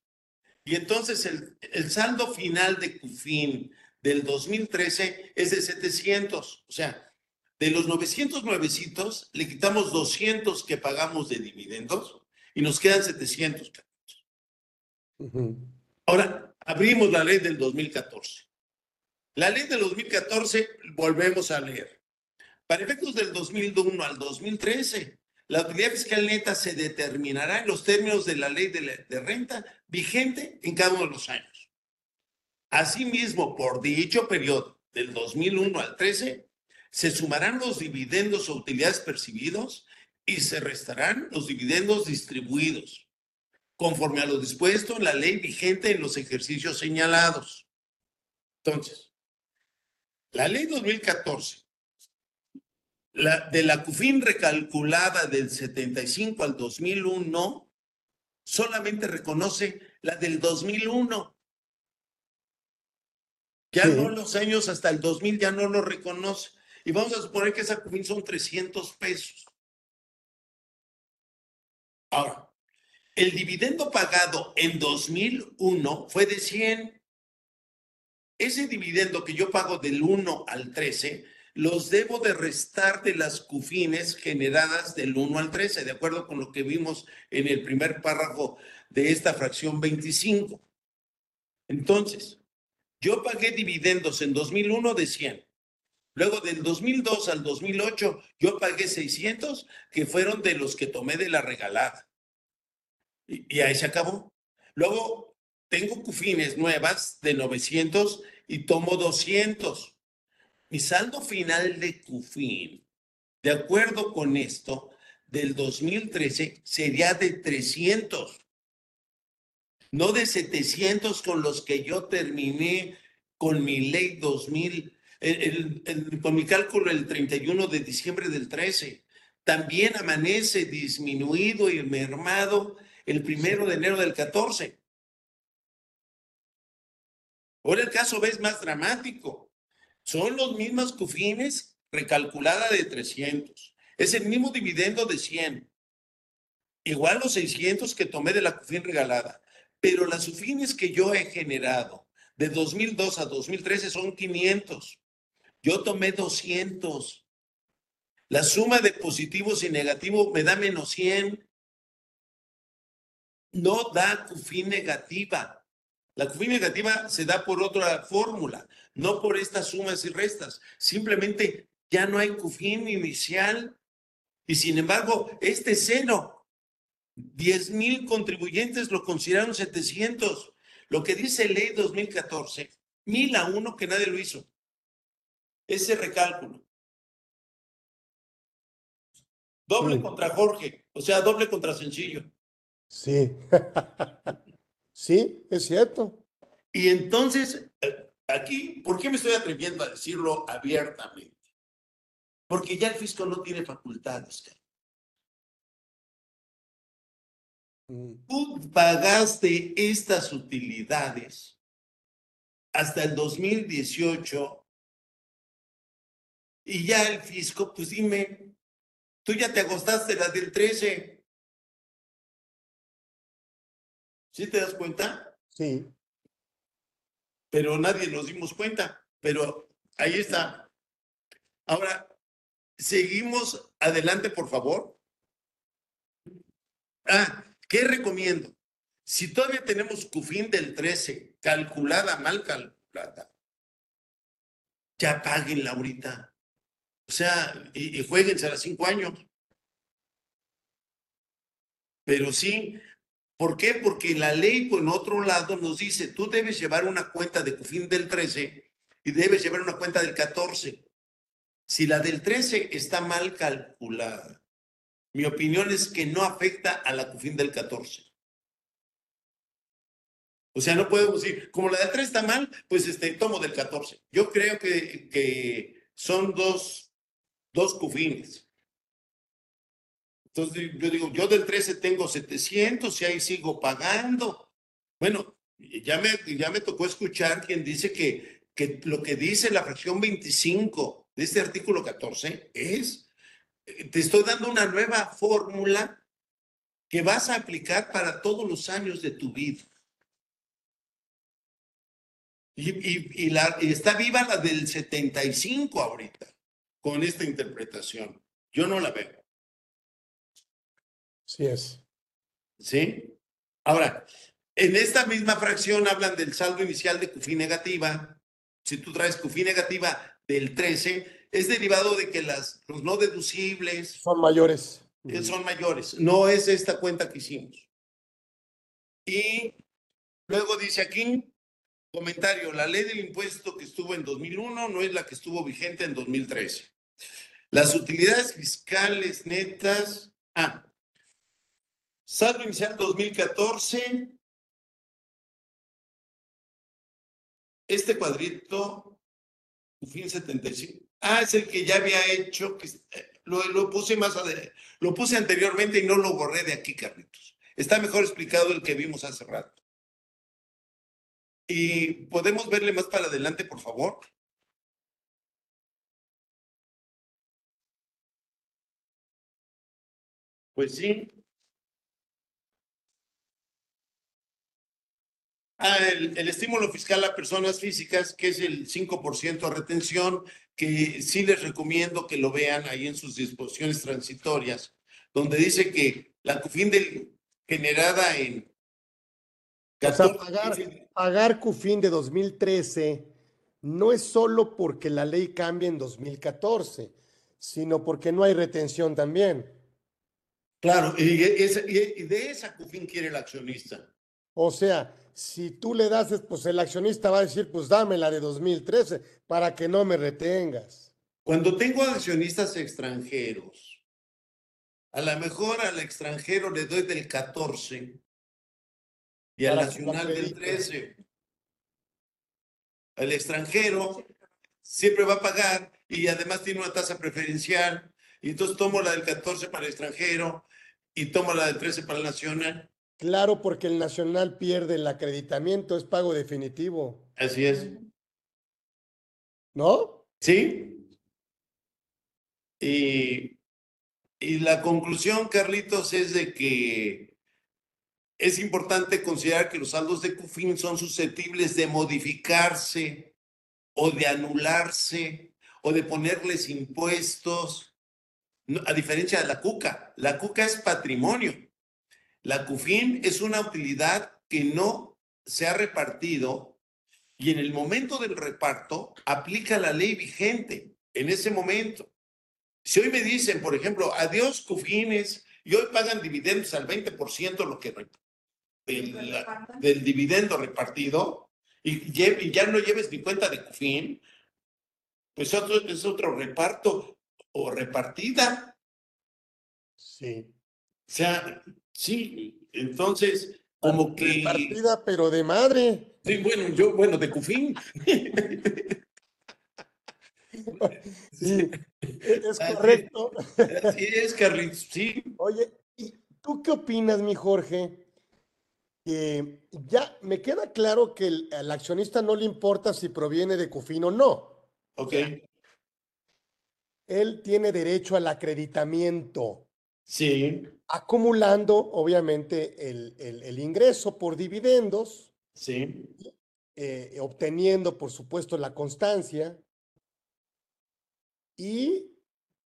Y entonces el, el saldo final de CUFIN del 2013 es de 700. O sea, de los 900 nuevecitos, le quitamos 200 que pagamos de dividendos y nos quedan 700. Ahora, abrimos la ley del 2014. La ley del 2014, volvemos a leer. Para efectos del 2001 al 2013, la utilidad fiscal neta se determinará en los términos de la ley de, renta vigente en cada uno de los años. Asimismo, por dicho periodo del 2001 al 13, se sumarán los dividendos o utilidades percibidos y se restarán los dividendos distribuidos, conforme a lo dispuesto en la ley vigente en los ejercicios señalados. Entonces, la ley 2014, la, de la CUFIN recalculada del 75 al 2001, solamente reconoce la del 2001. Ya no los años hasta el 2000 ya no lo reconoce. Y vamos a suponer que esa CUFIN son 300 pesos. Ahora, El dividendo pagado en 2001 fue de 100. Ese dividendo que yo pago del 1 al 13, los debo de restar de las cufines generadas del 1 al 13, de acuerdo con lo que vimos en el primer párrafo de esta fracción 25. Entonces, yo pagué dividendos en 2001 de 100. Luego del 2002 al 2008, yo pagué 600, que fueron de los que tomé de la regalada. Y, ahí se acabó. Luego tengo cufines nuevas de 900 y tomo 200. Mi saldo final de cufín, de acuerdo con esto, del 2013 sería de 300. No de 700 con los que yo terminé con mi ley 2000, con mi cálculo el 31 de diciembre del 13. También amanece disminuido y mermado el primero de enero del 14. Ahora el caso ves más dramático. Son los mismos cufines recalculada de 300. Es el mismo dividendo de 100. Igual los 600 que tomé de la cufín regalada. Pero las cufines que yo he generado de 2002 a 2013 son 500. Yo tomé 200. La suma de positivos y negativos me da menos 100 no da CUFI negativa. La CUFI negativa se da por otra fórmula, no por estas sumas y restas. Simplemente ya no hay CUFI inicial y sin embargo este cero. 10 mil contribuyentes lo consideraron 700. Lo que dice ley 2014, mil a uno que nadie lo hizo. Ese recálculo. Doble contra Jorge, o sea, doble contra sencillo. Sí, (laughs) sí, es cierto. Y entonces, eh, aquí, ¿por qué me estoy atreviendo a decirlo abiertamente? Porque ya el fisco no tiene facultades. Mm. Tú pagaste estas utilidades hasta el 2018 y ya el fisco, pues dime, tú ya te agostaste la del 13. ¿Sí te das cuenta? Sí. Pero nadie nos dimos cuenta. Pero ahí está. Ahora, seguimos adelante, por favor. Ah, ¿qué recomiendo? Si todavía tenemos CUFIN del 13, calculada, mal calculada, ya páguenla ahorita. O sea, y, y jueguense a cinco años. Pero sí, ¿Por qué? Porque la ley, por otro lado, nos dice, tú debes llevar una cuenta de CUFIN del 13 y debes llevar una cuenta del 14. Si la del 13 está mal calculada, mi opinión es que no afecta a la CUFIN del 14. O sea, no podemos decir, como la del 3 está mal, pues este, tomo del 14. Yo creo que, que son dos, dos CUFINes. Entonces yo digo, yo del 13 tengo 700 y ahí sigo pagando. Bueno, ya me, ya me tocó escuchar quien dice que, que lo que dice la fracción 25 de este artículo 14 es, eh, te estoy dando una nueva fórmula que vas a aplicar para todos los años de tu vida. Y, y, y, está viva la del 75 ahorita, con esta interpretación. Yo no la veo. Sí es. ¿Sí? Ahora, en esta misma fracción hablan del saldo inicial de CUFI negativa. Si tú traes CUFI negativa del 13, es derivado de que las, los no deducibles son mayores. Son mayores. No es esta cuenta que hicimos. Y luego dice aquí, comentario, la ley del impuesto que estuvo en 2001 no es la que estuvo vigente en 2013. Las utilidades fiscales netas, ah, Saldo inicial 2014. Este cuadrito, fin 75. Ah, es el que ya había hecho, eh, lo, lo puse más adelante, lo puse anteriormente y no lo borré de aquí, Carlitos. Está mejor explicado el que vimos hace rato. Y podemos verle más para adelante, por favor. Pues sí. Ah, el, el estímulo fiscal a personas físicas, que es el 5% de retención, que sí les recomiendo que lo vean ahí en sus disposiciones transitorias, donde dice que la CUFIN del, generada en O sea, 14, pagar, pagar CUFIN de 2013 no es solo porque la ley cambia en 2014, sino porque no hay retención también. Claro, y, esa- y- y de esa CUFIN quiere el accionista. O sea, si tú le das, pues el accionista va a decir, pues dame la de 2013 para que no me retengas. Cuando tengo accionistas extranjeros, a lo mejor al extranjero le doy del 14 y al nacional del acredite. 13. El extranjero siempre va a pagar y además tiene una tasa preferencial. Y entonces tomo la del 14 para el extranjero y tomo la del 13 para el nacional. Claro, porque el nacional pierde el acreditamiento, es pago definitivo, Así es. ¿no? ¿Sí? Y, y la conclusión, Carlitos, es de que es importante considerar que los saldos de CUFIN son susceptibles de modificarse o de anularse o de ponerles impuestos, a diferencia de la CUCA. La CUCA es patrimonio. La CUFIN es una utilidad que no se ha repartido y en el momento del reparto aplica la ley vigente en ese momento. Si hoy me dicen, por ejemplo, adiós cufines y hoy pagan dividendos al 20% lo que del, la- del dividendo repartido y, y ya no lleves ni cuenta de cufín, pues otro, es otro reparto o repartida. Sí. O sea, sí, entonces como que... Partida, pero de madre. Sí, bueno, yo, bueno, de cufín. (laughs) Sí, es correcto. Así es, Carlitos, sí. Oye, ¿y tú qué opinas, mi Jorge? Que ya me queda claro que el- al accionista no le importa si proviene de CUFIN o no. Ok, Él tiene derecho al acreditamiento, sí, acumulando, obviamente, el, el- el ingreso por dividendos, sí. eh, obteniendo, por supuesto, la constancia y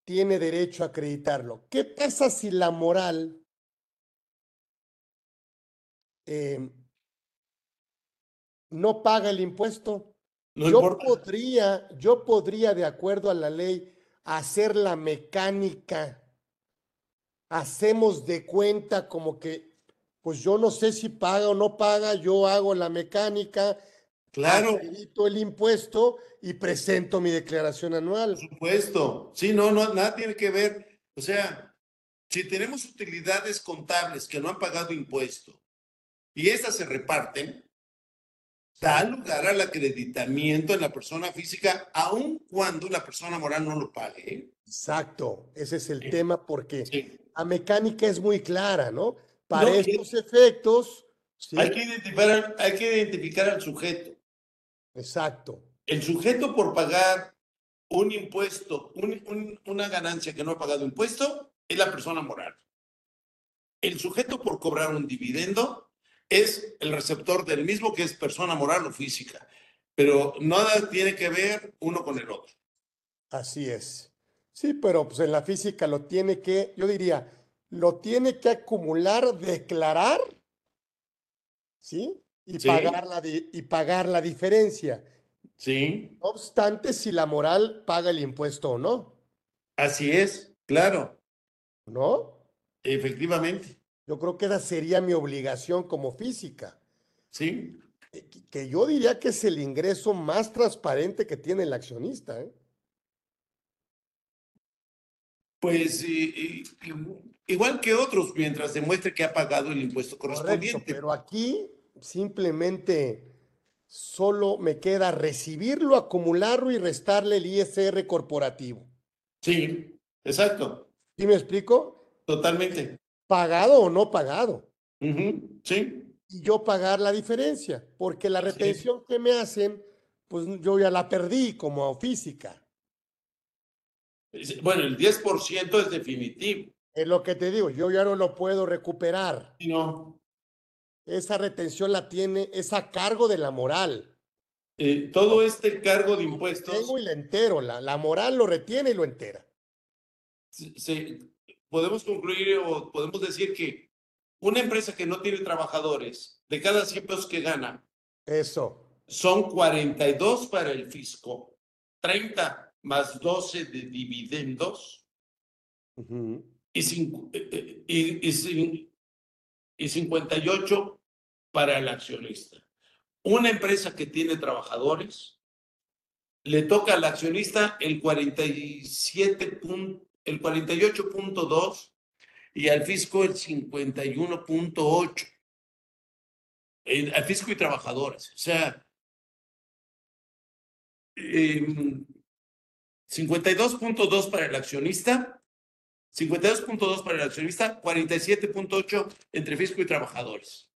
tiene derecho a acreditarlo. ¿Qué pasa si la moral eh, no paga el impuesto? No yo importa. podría, yo podría, de acuerdo a la ley, hacer la mecánica. Hacemos de cuenta como que, pues yo no sé si paga o no paga, yo hago la mecánica, Claro, el impuesto y presento mi declaración anual. por supuesto. Sí, no, no, nada tiene que ver. O sea, si tenemos utilidades contables que no han pagado impuesto y estas se reparten, da lugar al acreditamiento en la persona física, aun cuando la persona moral no lo pague. Exacto, ese es el Sí. tema porque Sí. La mecánica es muy clara, ¿no? Para No, estos efectos, sí, Hay que identificar, al- hay que identificar al sujeto. exacto. El sujeto por pagar un impuesto, un- un- una ganancia que no ha pagado impuesto, es la persona moral. El sujeto por cobrar un dividendo es el receptor del mismo que es persona moral o física, pero nada tiene que ver uno con el otro. Así es. Sí, pero pues en la física lo tiene que, yo diría, lo tiene que acumular, declarar, ¿sí? Y Sí. pagar la y pagar la diferencia. Sí, No obstante, si la moral paga el impuesto o no, así es, claro, ¿no? efectivamente, Yo creo que esa sería mi obligación como física. sí. eh, que- Que yo diría que es el ingreso más transparente que tiene el accionista, ¿eh? Pues y- y- igual que otros, mientras demuestre que ha pagado el impuesto Correcto, correspondiente. pero aquí simplemente solo me queda recibirlo, acumularlo y restarle el ISR corporativo. Sí, exacto, ¿Sí me explico? totalmente. Pagado o no pagado. Sí, Y yo pagar la diferencia, porque la retención que me hacen, pues yo ya la perdí como física. Bueno, el 10% es definitivo. Es lo que te digo, yo ya no lo puedo recuperar. Sí, No, esa retención la tiene, es a cargo de la moral. Eh, todo este cargo de impuestos Tengo y la entero, la, la moral lo retiene y lo entera. se- podemos concluir o podemos decir que una empresa que no tiene trabajadores, de cada 100 pesos que gana, Eso. son 42 para el fisco, 30 más 12 de dividendos y, eh, eh, y, y cin- y 58 para el accionista. Una empresa que tiene trabajadores, le toca al accionista el 47 pun- el 48.2 y al fisco el 51.8. Eh, Al fisco y trabajadores. O sea, em, 52.2 para el accionista, 52.2 para el accionista, 47.8 entre fisco y trabajadores.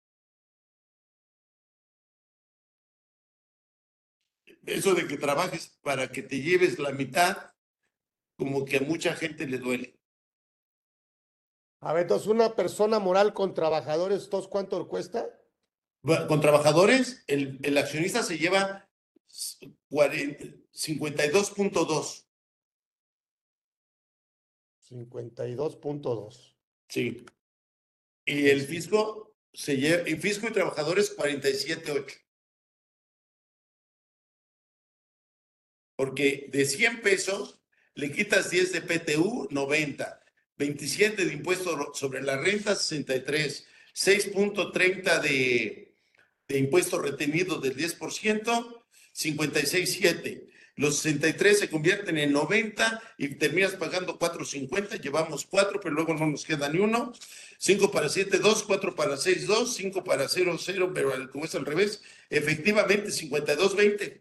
Eso de que trabajes para que te lleves la mitad, como que a mucha gente le duele. A ver, entonces una persona moral con trabajadores, ¿todos cuánto cuesta? Con trabajadores, el, el accionista se lleva 40 52.2. 52.2. Sí. Y el fisco se lleva, el fisco y trabajadores 47.8. Porque de 100 pesos le quitas 10 de PTU, 90. 27 de impuesto sobre la renta, 63. 6.30 de, de impuesto retenido del 10%, 56.7. Los 63 se convierten en 90 y terminas pagando 4.50. Llevamos 4, pero luego no nos queda ni uno. 5 para 7, 2, 4 para 6, 2, 5 para 0, 0, pero como es al revés, efectivamente 52.20.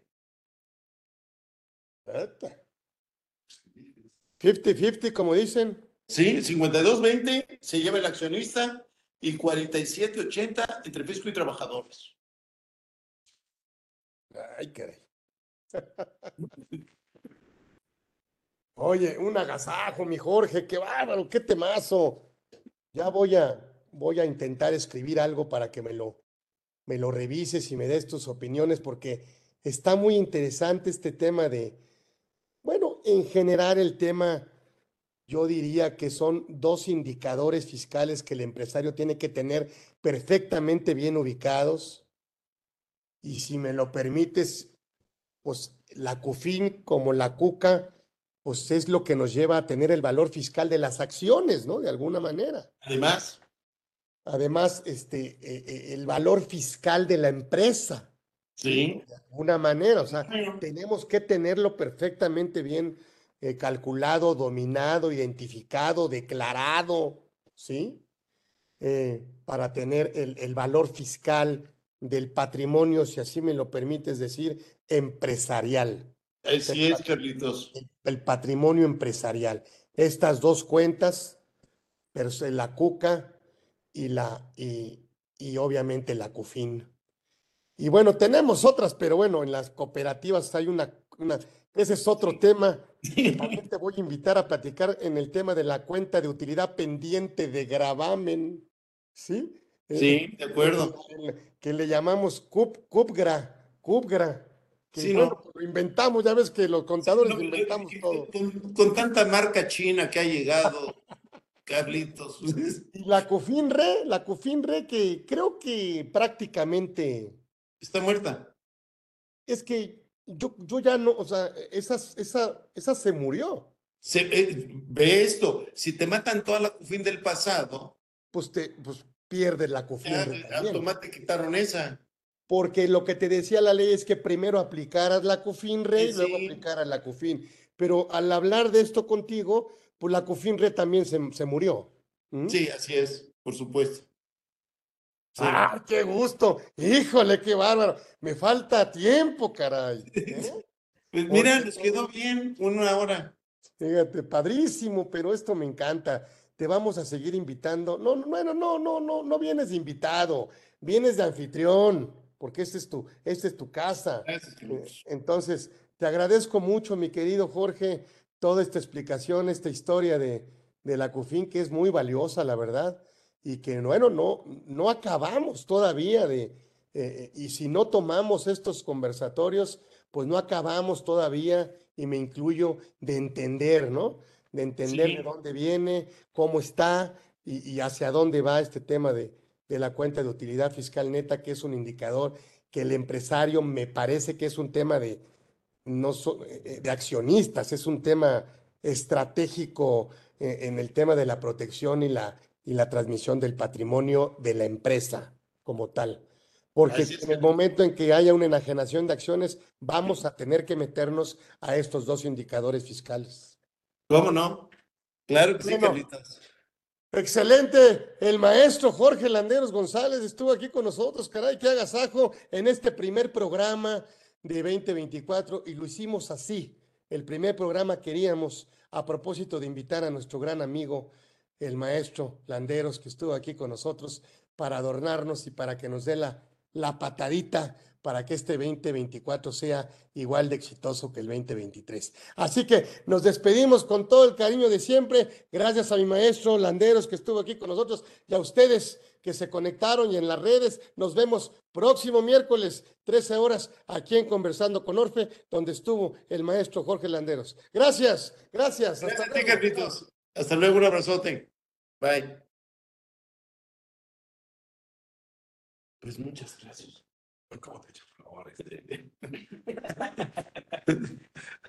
50-50, como dicen. Sí, 52.20 se lleva el accionista y 47.80 entre fisco y trabajadores. Ay, caray. (laughs) Oye, un agasajo, mi Jorge, qué bárbaro, qué temazo. Ya voy a, voy a intentar escribir algo para que me lo, me lo revises y me des tus opiniones, porque está muy interesante este tema de, bueno, en general el tema, yo diría que son dos indicadores fiscales que el empresario tiene que tener perfectamente bien ubicados. Y si me lo permites, pues la CUFIN como la CUCA, pues es lo que nos lleva a tener el valor fiscal de las acciones, ¿no? De alguna manera. Además, Además, este, eh, eh, el valor fiscal de la empresa, sí. de alguna manera. O sea, Bueno, tenemos que tenerlo perfectamente bien eh, calculado, dominado, identificado, declarado, ¿sí? Eh, para tener el, el valor fiscal del patrimonio, si así me lo permites decir, empresarial. Así es, Carlitos. el, el patrimonio empresarial. Estas dos cuentas, la CUCA y la y, y obviamente la CUFIN. Y bueno, tenemos otras, pero bueno, en las cooperativas hay una, una ese es otro tema. que (laughs) También te voy a invitar a platicar en el tema de la cuenta de utilidad pendiente de gravamen, ¿sí? Eh, Sí, de acuerdo. que le llamamos CUP, CUPGRA, CUPGRA. Que Sí, ¿no? pues lo inventamos, ya ves que los contadores No, inventamos todo. Con, con tanta marca china que ha llegado, Carlitos. Y la CUFINRE, la CUFINRE que creo que prácticamente Está muerta. es que yo, yo ya no, o sea, esas, esa, esa se murió. Se, eh, ve esto, si te matan toda la CUFIN del pasado, Pues te, pues pierdes la ya CUFINRE también. automáticamente quitaron esa. Porque lo que te decía la ley es que primero aplicaras la CUFINRE y Sí, luego sí. aplicaras la CUFIN. Pero al hablar de esto contigo, pues la CUFINRE también se, se murió. ¿Mm? Sí, así es, por supuesto. Sí. ¡Ah, qué gusto! ¡Híjole, qué bárbaro! Me falta tiempo, caray. (laughs) ¿eh? Pues mira, nos quedó bien una hora. Fíjate, padrísimo, pero esto me encanta. Te vamos a seguir invitando. No, no, bueno, no, no, no, no vienes de invitado, vienes de anfitrión, porque esta es tu, esta es tu casa. Gracias, Eh. Entonces, te agradezco mucho, mi querido Jorge, toda esta explicación, esta historia de, de la CUFIN, que es muy valiosa, la verdad. y que bueno, no, no acabamos todavía de, eh, y si no tomamos estos conversatorios, pues no acabamos todavía, y me incluyo, de entender, ¿no? De entender Sí. de dónde viene, cómo está y, y hacia dónde va este tema de, de la cuenta de utilidad fiscal neta, que es un indicador que el empresario me parece que es un tema de, no so- eh, eh, de accionistas, es un tema estratégico eh, en el tema de la protección y la, y la transmisión del patrimonio de la empresa como tal. Porque es, en el momento en que haya una enajenación de acciones, vamos a tener que meternos a estos dos indicadores fiscales. ¿Cómo no? Claro que sí. Carlitos. Excelente. El maestro Jorge Landeros González estuvo aquí con nosotros. Caray, que agasajo en este primer programa de 2024 y lo hicimos así. El primer programa queríamos a propósito de invitar a nuestro gran amigo, el maestro Landeros, que estuvo aquí con nosotros para adornarnos y para que nos dé la, la patadita para que este 2024 sea igual de exitoso que el 2023. Así que nos despedimos con todo el cariño de siempre. Gracias a mi maestro Landeros que estuvo aquí con nosotros y a ustedes que se conectaron y en las redes. Nos vemos próximo miércoles, 13 horas, aquí en Conversando con Orfe, donde estuvo el maestro Jorge Landeros. Gracias, gracias. Gracias hasta a ti, luego. Carlitos. Hasta luego, un abrazote. Bye. Pues muchas gracias. God, they just put. (laughs) (laughs)